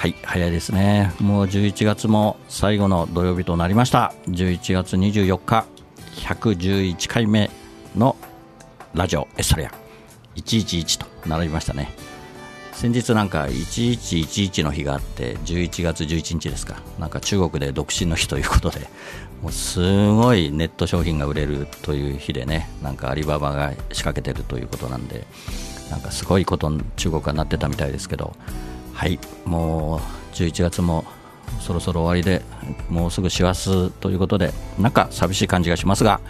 はい早いですね。もう11月も最後の土曜日となりました。11月24日111回目のラジオエストレア。111と並びましたね。先日なんか1111の日があって11月11日ですか。なんか中国で独身の日ということでもうすごいネット商品が売れるという日でねなんかアリババが仕掛けてるということなんでなんかすごいことに中国はなってたみたいですけどはいもう11月もそろそろ終わりでもうすぐ師走ということでなんか寂しい感じがしますが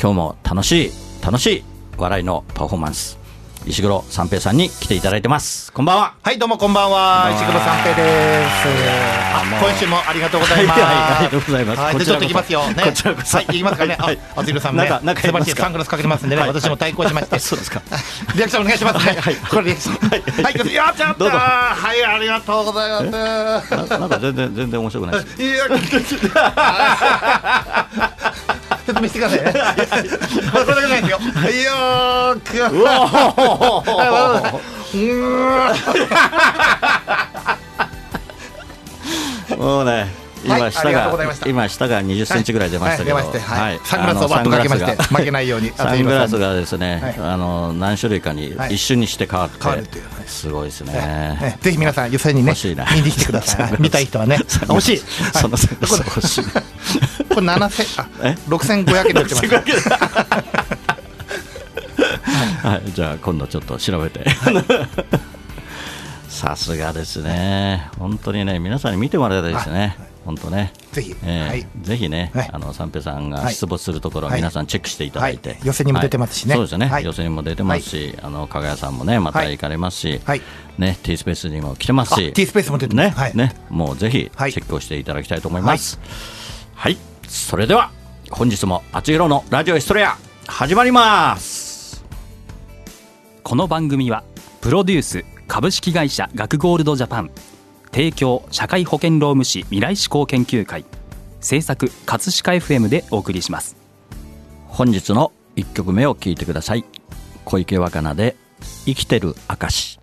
今日も楽しい楽しい笑いのパフォーマンス。石黒三平さんに来ていただいてますこんばんははい、どうもこんばんは。石黒三平です。あ、今週もありがとうございます。はいありがとうございますはい、でちょっといきますよ。ね。こちらこそはい、いきますかね。あはい、あつるさんね。なんか素晴らしいサングラスかけてますんでね。はい私も対抗しまして。そうですか リアクションお願いしますね。はいこれリアクション。はい、はい、やっちゃった。はい、ありがとうございます。ななんか全然全然面白くないですいや、ちょっと見せてくださいね。これだけないですよ。いやー、く。わ。う ーもうね今下がとうござい今下が20センチぐらい出ましたけど、はいはいサングラスをバッとかけまして負けないように サングラスがですね、はい。あの何種類かにはい。一瞬にして変わって、はい。すごいですね。ね。ぜひ皆さん、予選にね、見に来てください。見たい人はね、欲しい。そのサングラス欲しいこれ七千、あえ、六千五百円で売ってます。はい、じゃあ今度ちょっと調べて。さすがですね。本当にね、皆さんに見てもらいたいですね。本当ね。ぜひ。えーはい。ぜひね、はい。あの三平さんがはい。出没するところ、はい。皆さんチェックしていただいて、はい。予選にも出てますしね。はい。そうですね、はい。予選にも出てますし、あの加賀谷さんもね、また行かれますし、はい。ね、T スペースにも来てますし、あ T スペースも出てね、はい。ね、もうぜひチはい。ェックをしていただきたいと思います。はい、それでは本日もあつひろのラジオエストレア始まります。この番組はプロデュース株式会社学ゴールドジャパン提供社会保険労務士未来志向研究会制作葛飾 FM でお送りします。本日の一曲目を聴いてください。小池若菜で生きてる証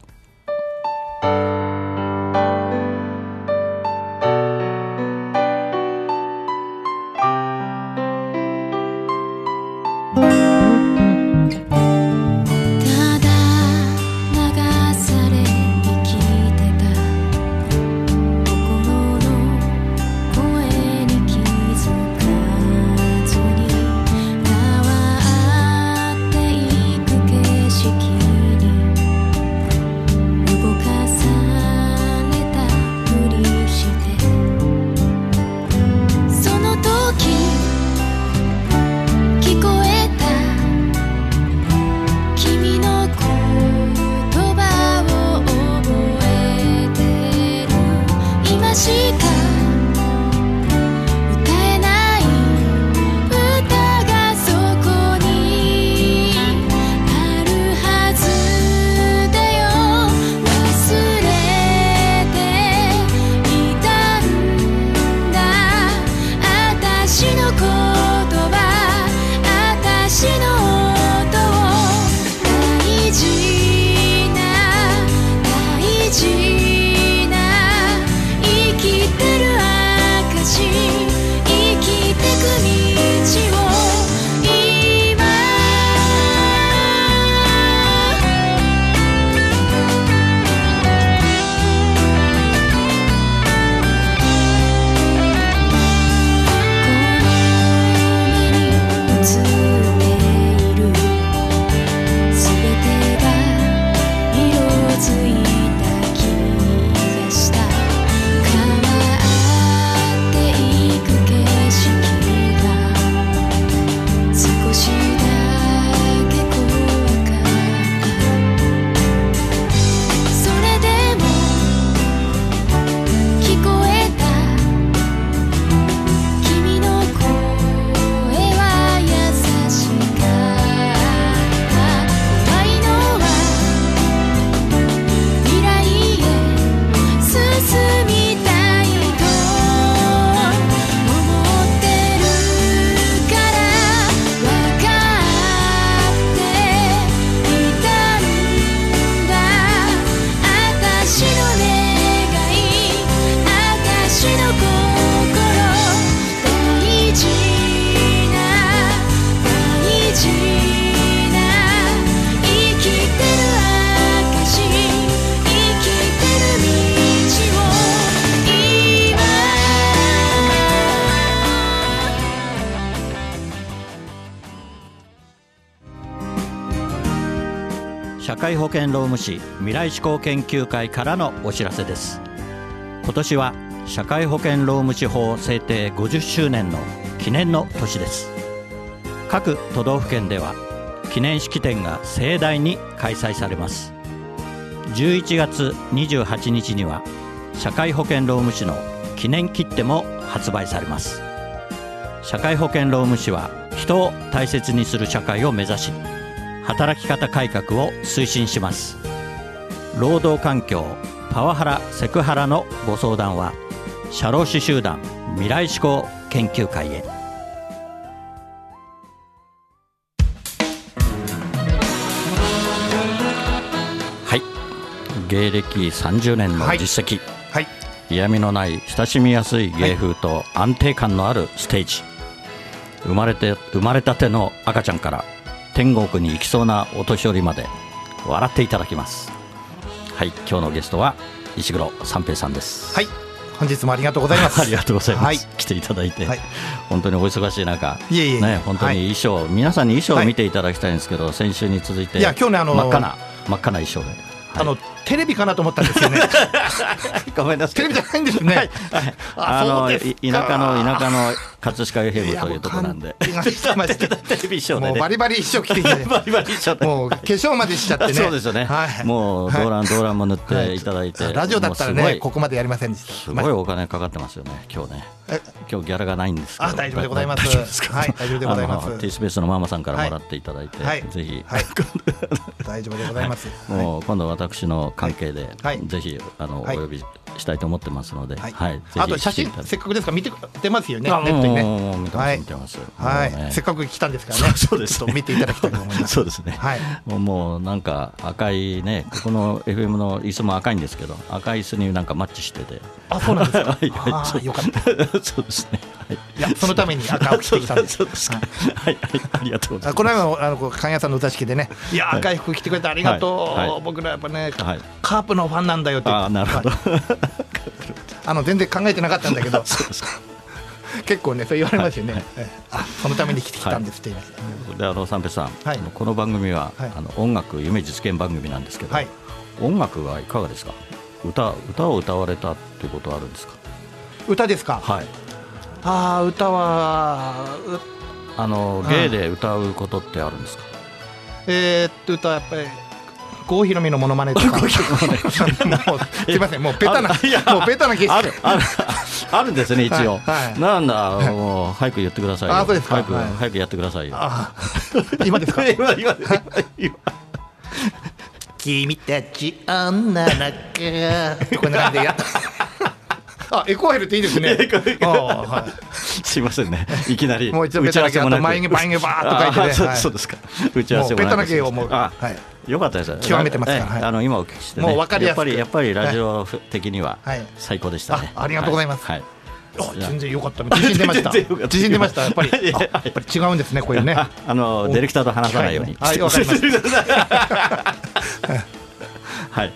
社会保険労務士未来志向研究会からのお知らせです。今年は社会保険労務士法制定50周年の記念の年です。各都道府県では記念式典が盛大に開催されます。11月28日には社会保険労務士の記念切手も発売されます。社会保険労務士は人を大切にする社会を目指し働き方改革を推進します。労働環境パワハラセクハラのご相談は社労士集団未来志向研究会へ。はい。芸歴30年の実績、はい。嫌味のない親しみやすい芸風と安定感のあるステージ、生まれて生まれたての赤ちゃんから天国に行きそうなお年寄りまで笑っていただきます。はい今日のゲストは石黒三平さんです。はい本日もありがとうございます。ありがとうございます、はい。来ていただいて、はい。本当にお忙しい中いえいえいえ。ね本当に衣装、皆さんに衣装はい。を見ていただきたいんですけど、先週に続いていや今日ねあの真っ赤な真っ赤な衣装で、はい。あのテレビかなと思ったんですよね。ごめんなさい。テレビじゃないんですね。あのそうですか。い田舎の田舎の葛飾 FM というところなんで。テレビショーでね。もうバリバリ一生懸命。ね バリバリしちゃってもう化粧までしちゃってね。そうですよね、はい。もう動乱動乱も塗ってい。ただいて、ラジオだったらねここまでやりませんでした。すごいお金かかってますよね今日ね。え？今日ギャラがないんですけど。あ大丈夫でございます。大丈夫ですか？はい大丈夫でございます。あの T スペースのママさんからもらっていただいて、はい。ぜひ、はい。大丈夫でございます。もう今度私の関係で、はい。ぜひあの、はい。お呼びしたいと思ってますので、はい。はい、あと写真せっかくですから見て出ますよね。ネあットにね。見てますはい。見てます。はい。ね。せっかく来たんですからね。そうです。ね見ていただきたいと思います。そうですね、はい。もうもうなんか赤いね、ここの FM の椅子も赤いんですけど、赤い椅子になんかマッチしてて、あそうなんですか？はいはよかった。そうですね、はい、いやそのために赤を着てきたんで。すそうですか、はい、はい、ありがとうございます。あこの間もあのこう勘屋さんのお座敷でね、い。や、はい赤い服着てくれてありがとう、はい。はい。僕らやっぱね、はい。カープのファンなんだよって、あーなるほど、はいあの全然考えてなかったんだけど。結構ね、そう言われますよね、はい。ええ。あそのために来てきたんですって言い。であの三平さん、はい。この番組は、はい。あの音楽夢実現番組なんですけど、はい。音楽はいかがですか？歌歌を歌われたっていうことはあるんですか？歌ですか、はい。ああ、歌は、うあの芸で歌うことってあるんですか？えーっと、歌はやっぱり、郷ひろみのモノマネとか、もうすいません、もうベタな、もうベタなあるあるあるんですね一応、はいはい。なんだもう早く言ってくださいよ。あそうですか。早く、はい。早くやってくださいよ。今ですか？今今今 君たち女の子こんな感じで。や あエコーヘルっていいですね。あーはい すいませんね。いきなりもう一度ベタな芸あと眉毛眉毛バーっと書いてね。あそうはい。そうですか。打ち合わせもうベタな芸芸をもうあ、はい。よかったです。極めてますからはい。ええあの今お聞きしてね。もう分かりやすく。っぱりやっぱりラジオ的にははい。最高でしたね、あありがとうございます。はい。あ全然良かった。自信出ました。自信出ました。やっぱり。ややっぱり違うんですねこういうね。ああのディレクターと話さないように。はい。わかりました。はい。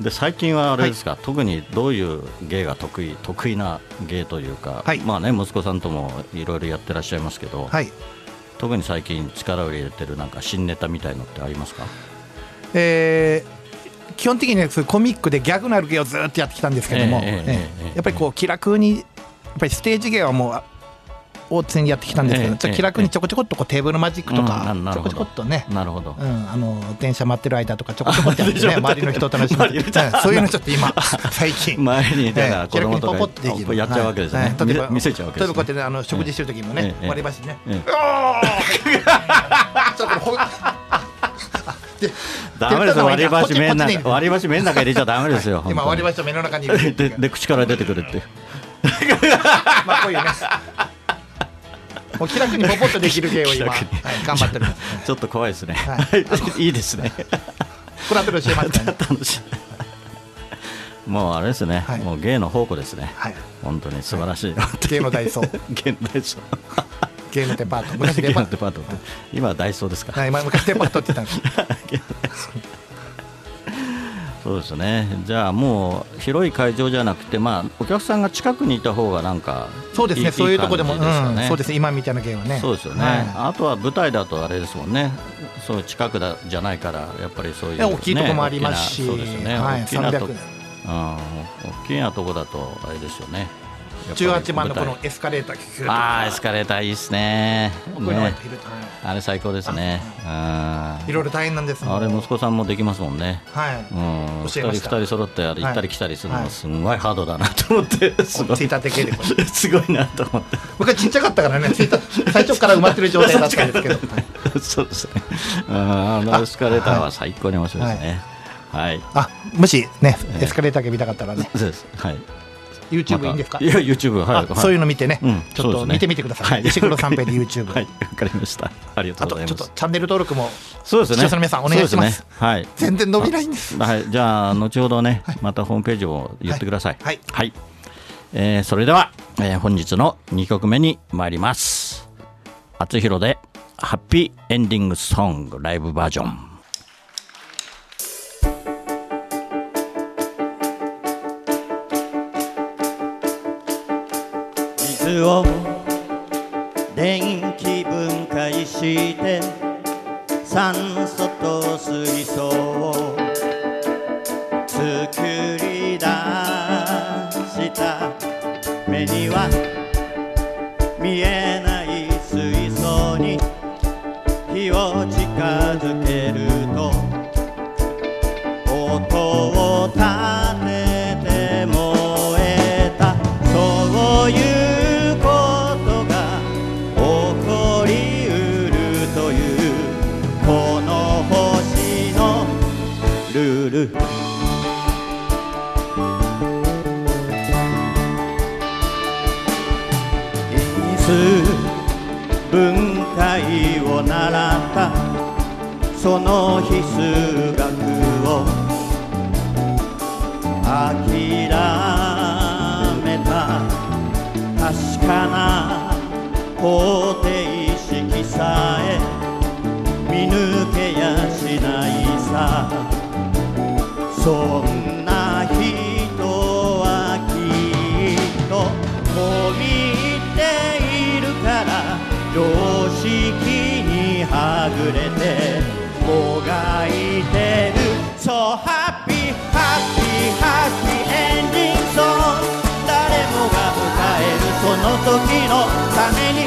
で最近はあれですか、はい、特にどういう芸が得意得意な芸というか、はい、まあね息子さんともいろいろやってらっしゃいますけど、はい、特に最近力を入れてるなんか新ネタみたいのってありますか？えー基本的に、ね、コミックでギャグのある芸をずっとやってきたんですけども、えーえーえー、やっぱりこう気楽にやっぱりステージ芸はもうあ大常にやってきたんですけど、ええちょっと気楽にちょこちょこっとこうテーブルマジックとうんか、ちょこちょこっとね、なるほど。うん、あの電車待ってる間とかちょこちょこってやってね 周りの人を楽しむ、うんそういうのちょっと今 最近。前にだからええ子供と気楽にポポッとできる。かやっちゃうわけですね。例えば見せちゃうわけですね。例えばこうやってねあの食事してる時もね、ええ割り箸ね、えーちょっとほでダメですよ。割り箸麺の中割り箸麺の中入れちゃダメですよ。今割り箸箸を目の中に入れてでで口から出てくるって。まあこういうねもう気楽にポポッとできる芸を今、はい頑張ってるちょっと怖いですね。はいいいですね。これ後で教えますね 楽しい。もうあれですね、はいもう芸の宝庫ですね。はい本当に素晴らしい。芸のダイソー芸のダイソー。芸のデパート昔デ芸パートのデパートって今はダイソーですか。はい前昔デパートって言ったんです そうですね。じゃあもう広い会場じゃなくて、まあお客さんが近くにいた方がなんかそうですねそういうとこでもそうですね今みたいな芸はね。そうですよね、はい。あとは舞台だとあれですもんね。そういう近くだじゃないからやっぱりそういう、大きいとこもありますし。そうですよね、はい大きなと300うん、大きなとこだとあれですよね18番のこのエスカレーター聞くと。ああエスカレーターいいですね。ね。あれ最高ですね。うん。いろいろ大変なんですあれ息子さんもできますもんね。はい。うん、二人二教えました。人揃ってあれ行ったり来たりするのはい。がすんごいハードだなと思って、すごいついたて系で すごいなと思って。僕はちっちゃかったからね。ついた最初から埋まってる状態だったんですけど。そうですね。うん。あのエスカレーターは最高に面白いですね。はい、あもしねええ。エスカレーター系見たかったらね。そうです。はい YouTube いいんですか？いや YouTube はい、はい、あそういうの見てね。うん。ちょっと見てみてくださはいい石黒三平で YouTube はい。わかりました。ありがとあとうございます。ちょっとチャンネル登録もそうですね。視聴者の皆さんお願いします。はい。全然伸びないんです。はい、じゃあ後ほどね、またホームページを言ってください。はい。えーそれでは、えー本日の2曲目に参ります。あつひろでハッピーエンディングソングライブバージョン。スを電気分解して酸素と水素を作り出した。目には見えないそんな人はきっともう見ているから常識にはぐれてもがいてる。そうハッピーハッピーハッピーエンディングソング誰もが迎えるその時のために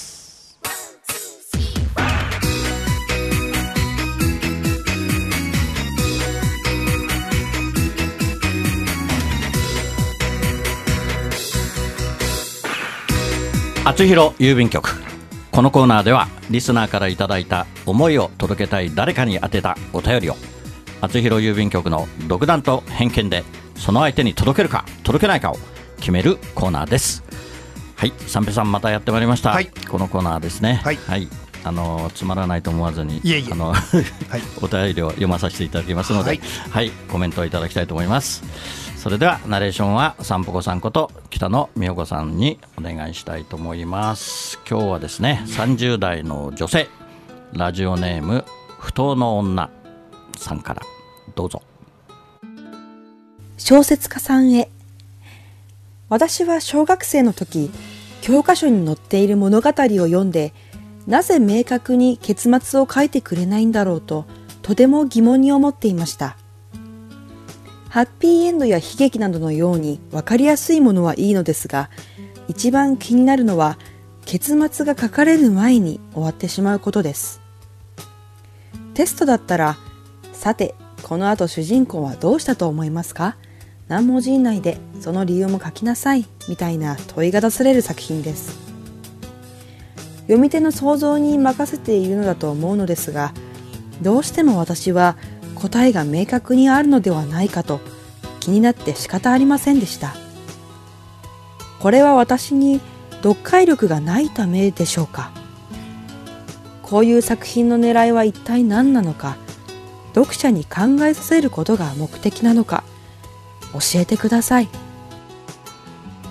厚弘郵便局。このコーナーではリスナーからいただいた思いを届けたい誰かに宛てたお便りを厚弘郵便局の独断と偏見でその相手に届けるか届けないかを決めるコーナーです。はい三平さんまたやってまいりました、はい。このコーナーですね。はい。あのつまらないと思わずにいえいえ。あの、はい。お便りを読まさせていただきますので、はい。はい、コメントをいただきたいと思います。それではナレーションはさんぽこさんこと北野美穂子さんにお願いしたいと思います。今日はですね、30代の女性ラジオネーム不当の女さんからどうぞ。小説家さんへ私は小学生の時教科書に載っている物語を読んでなぜ明確に結末を書いてくれないんだろうととても疑問に思っていましたハッピーエンドや悲劇などのように分かりやすいものはいいのですが一番気になるのは結末が書かれる前に終わってしまうことです。テストだったらさてこの後主人公はどうしたと思いますか？何文字以内でその理由も書きなさいみたいな問いが出される作品です。読み手の想像に任せているのだと思うのですがどうしても私は答えが明確にあるのではないかと気になって仕方ありませんでした。これは私に読解力がないためでしょうか。こういう作品の狙いは一体何なのか読者に考えさせることが目的なのか教えてください。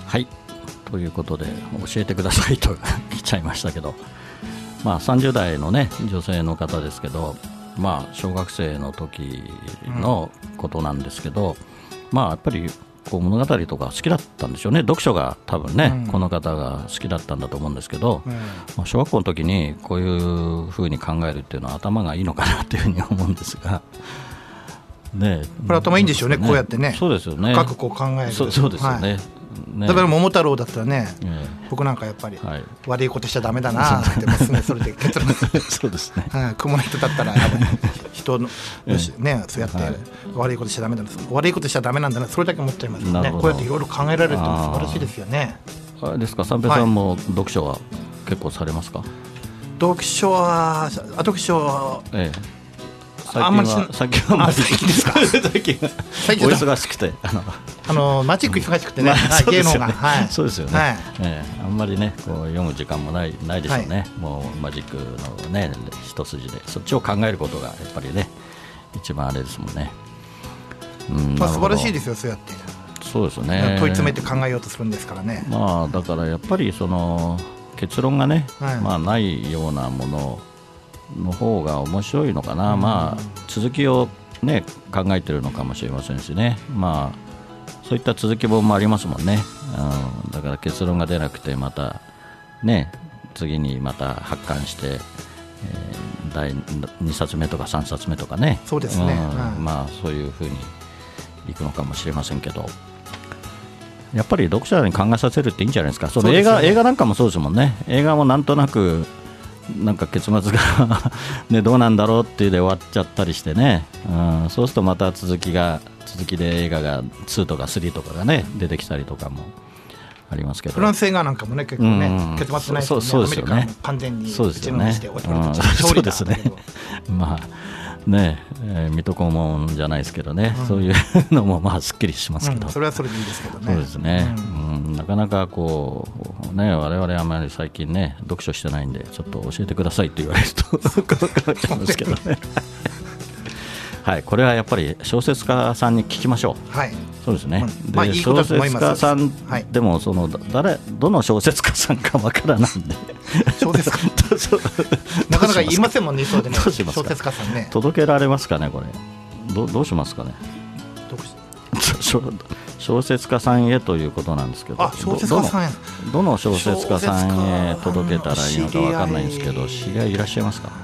はい。ということで教えてくださいと 来ちゃいましたけど、まあ、30代の、ね、女性の方ですけど、まあ、小学生の時のことなんですけど、まあ、やっぱりこう物語とか好きだったんでしょうね読書が多分ね、うんこの方が好きだったんだと思うんですけど、うんまあ小学校の時にこういうふうに考えるっていうのは頭がいいのかなっていうふうに思うんですが。ね、これ頭いいんでしょうねこうやってねそうですよね。深くこう考えるそうそうですよね。はいねだから桃太郎だったらねえ僕なんかやっぱりえはい。悪いことしちゃダメだなってもうすぐそれで 結論そうですね。はい、雲の人だったら 人の、ええよしね、そうやってはい悪いことしちゃダメだな、悪いことしちゃダメなんだな、それだけ思っちゃいますよね。こうやっていろいろ考えられるってのは素晴らしいですよね。あれですか、三平さんも読書は結構されますか？読書は、あ読書、ええ。最あんまりし近は最近ですか？最近は。最近お忙しくて。あのあのマジック忙しくてね、芸能が、そうですよね。はい、そうですよね、あんまりねこう読む時間もないないでしょうね、もうマジックのね一筋で。そっちを考えることがやっぱりね一番あれですもんね。うんまあ、素晴らしいでですよ、そうやって、そうですね。問い詰めて考えようとするんですからね。まあだからやっぱりその結論がね、はい。まあないようなものの方が面白いのかな、まあ続きをね考えてるのかもしれませんしね、まあそういった続き本もありますもんね。うん、だから結論が出なくてまたね次にまた発刊して。えー第2冊目とか3冊目とかね。そうですね。ん。はい。まあそういうふうにいくのかもしれませんけど。やっぱり読者に考えさせるっていいんじゃないですか、その映画ね映画なんかもそうですもんね、映画もなんとなく、なんか結末がね、どうなんだろうっていうで終わっちゃったりしてね、うん、そうするとまた続きが、続きで映画が2とか3とかがね、出てきたりとかもありますけど。フランス映画なんかもね、結構ね、うん結末ないそうそうですよね。完全にそうですよね。勝利だそうですね。まあねえー水戸黄門じゃないですけどね、そういうのもまあすっきりしますけど、うんそれはそれでいいですけどね。そうですね、うんうんなかなかこう、ね、我々あまり最近ね、読書してないんで、ちょっと教えてくださいって言われると、困っちゃ うんですけどね。はい、これはやっぱり小説家さんに聞きましょう。はい。そうですね。うんまあいい小説家さん、はいでもその誰どの小説家さんかわからないんで。小説家そうなかなか言いませんもんね、そうでね。小説家さんね。届けられますかねこれ。どどうしますかね？小小説家さんへということなんですけど。どどのどの小説家さんへ届けたらいいのかわかんないんですけど、知知り合いいらっしゃいますか？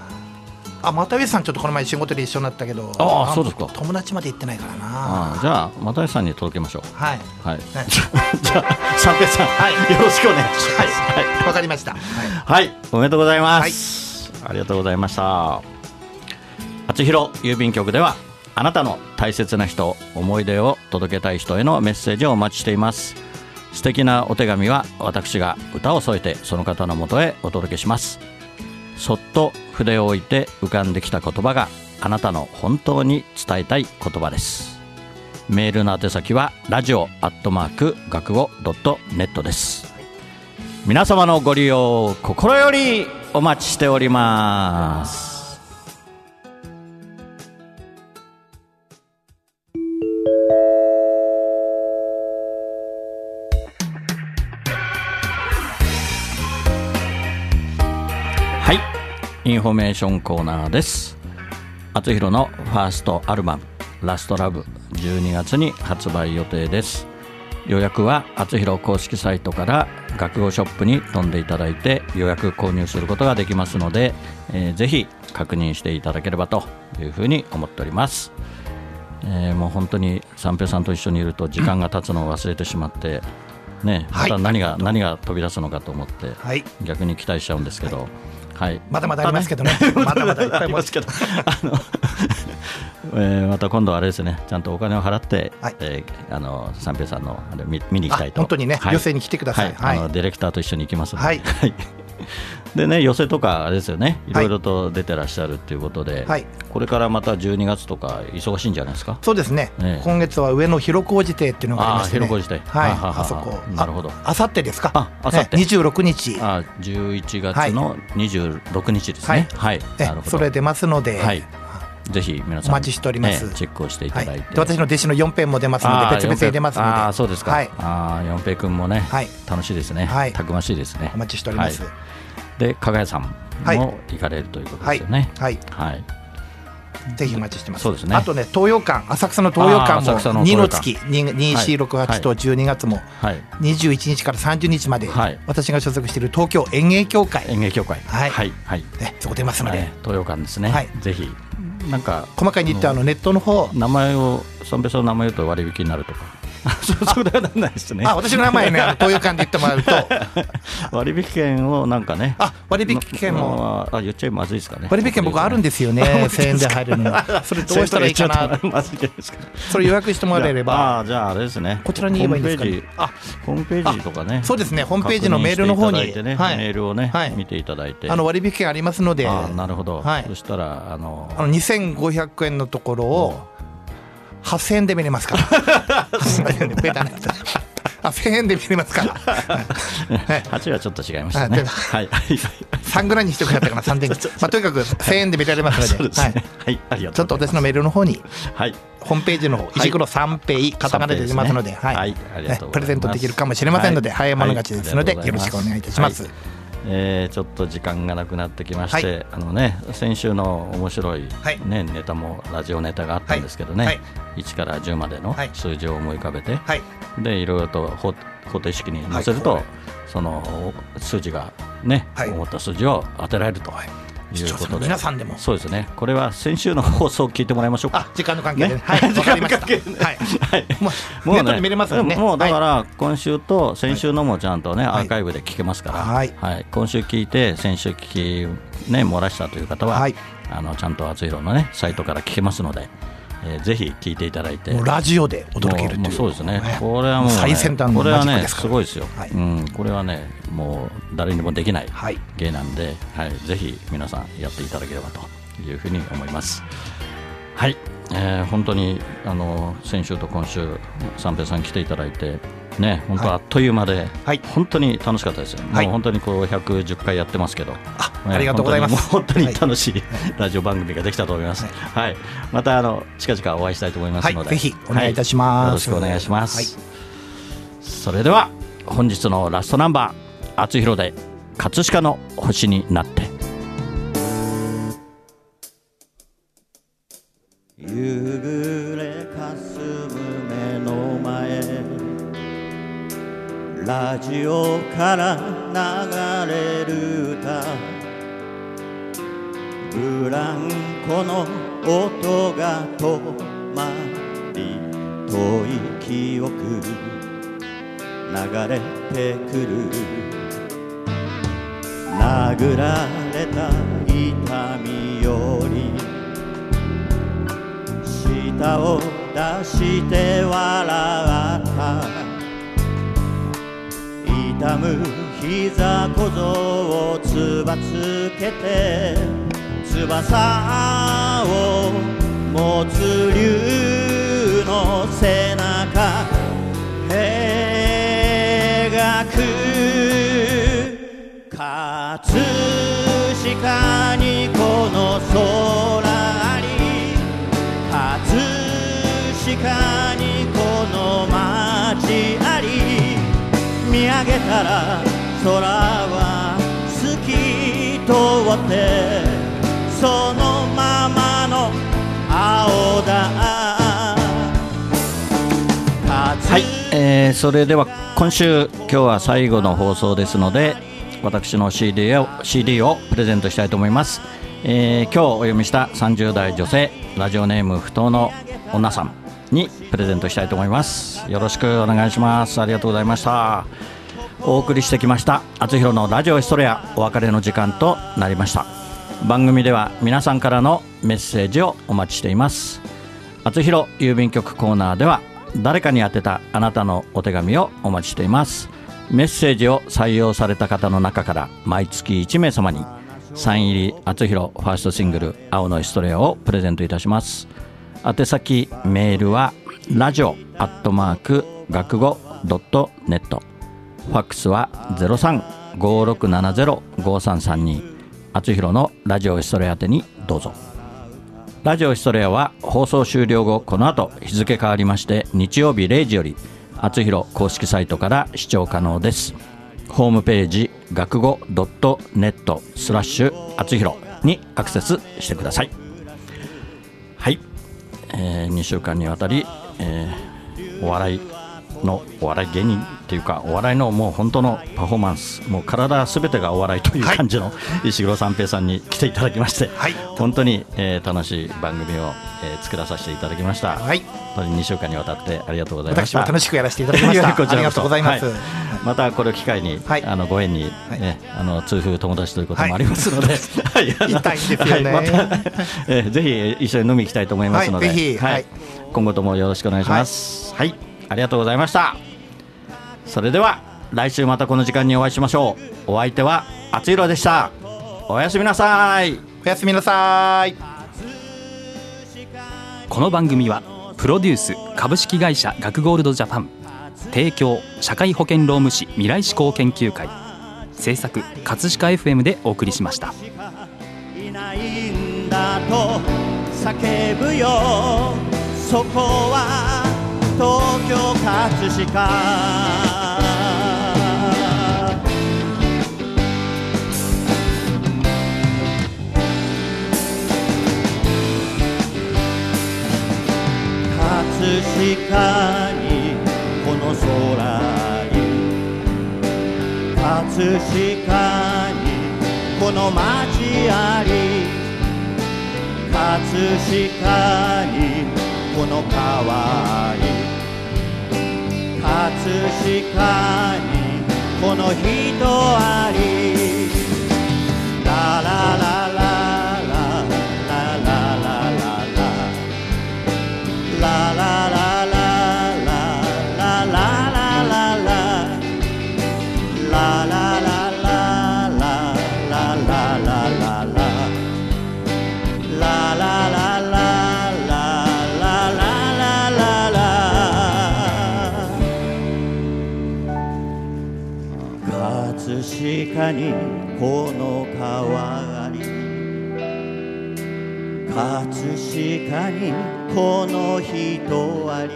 あ、又吉さんちょっとこの前仕事で一緒になったけど。ああそうですか友達まで行ってないからな。ああじゃあ又吉さんに届けましょう。はい。はい。はい じゃあ三平さん、はいよろしくお願いします。はい。わかりました。はい。はい、おめでとうございます。ありがとうございました。厚弘郵便局では、あなたの大切な人、思い出を届けたい人へのメッセージをお待ちしています。素敵なお手紙は私が歌を添えてその方のもとへお届けします。そっと筆を置いて浮かんできた言葉があなたの本当に伝えたい言葉です。メールの宛先はラジオアットマーク学語ドットネットです。皆様のご利用心よりお待ちしておりますフォメーションコーナーです。厚弘のファーストアルバム「ラストラブ12月に発売予定です。予約は厚弘公式サイトから学語ショップに飛んでいただいて予約購入することができますので、えー、ぜひ確認していただければというふうに思っております、えー、もう本当に三平さんと一緒にいると時間が経つのを忘れてしまって、ね、また何が、はい、何が飛び出すのかと思って、はい、逆に期待しちゃうんですけど、はいはい、まだまだありますけどね、まだまだいっぱいあります。けど、あの えー、また今度あれですね、ちゃんとお金を払って、はい、えー、あの三平さんのあれ見見に行きたいと。本当にね、はい、寄席に来てください。はい、あのディレクターと一緒に行きますので。はい でね、寄せとかあれですよね、い。ろいろと出てらっしゃるということで、はい、これからまた12月とか、忙しいんじゃないですか？そうですね、ね。今月は上野広小路亭っていうのがありまして、ね、広小路亭、はい、あそこ、なるほど、あさってですか、あさって、26日、あ11月の26日ですね、はい、なるほど。それ出ますので、はいぜひ皆さんお待ちしております、チェックをしていただいて、私の弟子の四平も出ますので別々に出ますので。あそうですか、はい、あ四平君もね、はい、楽しいですね、はい、たくましいですね。お待ちしております、で加賀谷さんも行かれるということですよね。はい、はい。ぜひお待ちしてます。そうですね。あとね、東洋館、浅草の東洋館も2の月、2468と12月も21日から30日まで、私が所属している東京演芸協会。演芸協会。はい。はい。ね、そこ出ますので。東洋館ですね。はい。ぜひ。なんか細かい日程あのネットの方。名前を三平さんの名前言うと割引になるとかそれはなんないですね。あ、私の名前ね、東洋館で言ってもらうと。割引券をなんかね。あ、割引券も。あ、言っちゃまずいですかね。割引券僕あるんですよね。千円で入るの。それどうしたらいいかな。それ予約してもらえれば。あ、じゃああれですね。こちらに言えばいいんですか。あ、ホームページとかね。そうですね。ホームページのメールの方に。メールをね、見ていただいて。あの割引券ありますので。あ、なるほど。そしたらあの。あの二千五百円のところを。8000円で見れますから。ベタなやつあ1000円で見れますから。8 はちょっと違いましたね。はい。3ぐらい。にしてくれたかな3点まあとにかく1000円で見られますので。はい、はい、ちょっと私のメールの方にはい。ホームページの方石黒三平カタカナで出ますので、はい、プレゼントできるかもしれませんので、早い者勝ちですので、よろしくお願いいたします。えー、ちょっと時間がなくなってきまして、はい、あのね、先週の面白いね、はい、ネタもラジオネタがあったんですけどね、はい、1から10までの数字を思い浮かべて、はい、でいろいろと方程式に載せると、その数字がね、思った数字を当てられると。いうことで。皆さんでも。そうですね。これは先週の放送を聞いてもらいましょうか。時間の関係で、ね、はい 時間の関係で、はい、はい、もうネットで見れますよね。もうだから今週と先週のもちゃんとね、アーカイブで聞けますから、はい。はい、今週聞いて先週聞きね漏らしたという方は、はい、あのちゃんと厚い色のねサイトから聞けますのでえー、ぜひ聞いていただいて。ラジオでお届けるという。そうですね。これはもう、ね、最先端のこれはねすごいですよ、はい、うん、これはねもう誰にもできない芸なんで、はい、はい、ぜひ皆さんやっていただければというふうに思います。はい、えー、本当にあの先週と今週三平さん来ていただいてね、本当あっという間で、はい、本当に楽しかったですよ、はい、もう本当にこう110回やってますけど、あありがとうございます。本当に楽しい、ラジオ番組ができたと思います。はい、またあの近々お会いしたいと思いますので、ぜひお願いいたします。よろしくお願いします。それでは本日のラストナンバー、厚弘で葛飾の星になって。ラジオから流れる歌。ブランコの音が止まり遠い記憶。流れてくる。殴られた痛みより舌を出して笑った。痛む膝小僧をつばつけて翼を持つ竜の背中描く。葛飾にこの空あり葛飾げたら空は透き通ってそのままの青だ。はい、えー、それでは今週今日は最後の放送ですので私の CD を CD をプレゼントしたいと思います、えー、今日お読みした30代女性ラジオネーム不当の女さんにプレゼントしたいと思います。よろしくお願いします。ありがとうございました。お送りしてきましたあつひろのラジオヒストレアお別れの時間となりました。番組では皆さんからのメッセージをお待ちしています。あつひろ郵便局コーナーでは誰かに宛てたあなたのお手紙をお待ちしています。メッセージを採用された方の中から毎月1名様にサイン入りあつひろファーストシングル「青のヒストレア」をプレゼントいたします。宛先メールはラジオアットマーク学語ドットネット。ファックスは0356705332あつひろのラジオヒストレア宛てにどうぞ。ラジオヒストレアは放送終了後この後日付変わりまして日曜日0時よりあつひろ公式サイトから視聴可能です。ホームページ学語 .net スラッシュあつひろにアクセスしてください。はい、えー、2週間にわたり、えー、お笑いのお笑い芸人っていうかお笑いのもう本当のパフォーマンスもう体すべてがお笑いという感じの、石黒三平さんに来ていただきまして、はい、本当に、えー、楽しい番組を、えー、作らさせていただきました、はい、本当に2週間にわたってありがとうございました。楽しくやらせていただきました。ありがとうございます、はい、またこれを機会に、はい、あのご縁に、ねあの痛風友達ということもありますので、はい、痛いですよね、また、えー、ぜひ一緒に飲み行きたいと思いますので、はい。今後ともよろしくお願いします。はい。ありがとうございましたそれでは来週またこの時間にお会いしましょう。お相手はあつひろでした。おやすみなさい。おやすみなさい。この番組はプロデュース株式会社学ゴールドジャパン。提供社会保険労務士未来志向研究会。制作葛飾 FM でお送りしましたいないんだと叫ぶよ。そこは東京葛飾葛飾にこの空に葛飾にこの街あり葛飾にこの川に葛飾にこの人あり。ラララかにこの川あり。葛飾にこの人あり。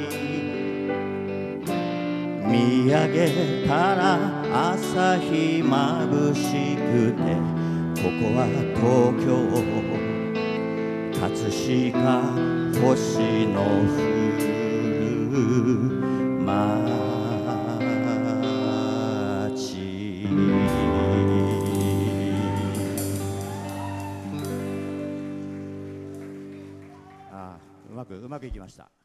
見上げたら朝日まぶしくてここは東京。葛飾星の降るまくいきました。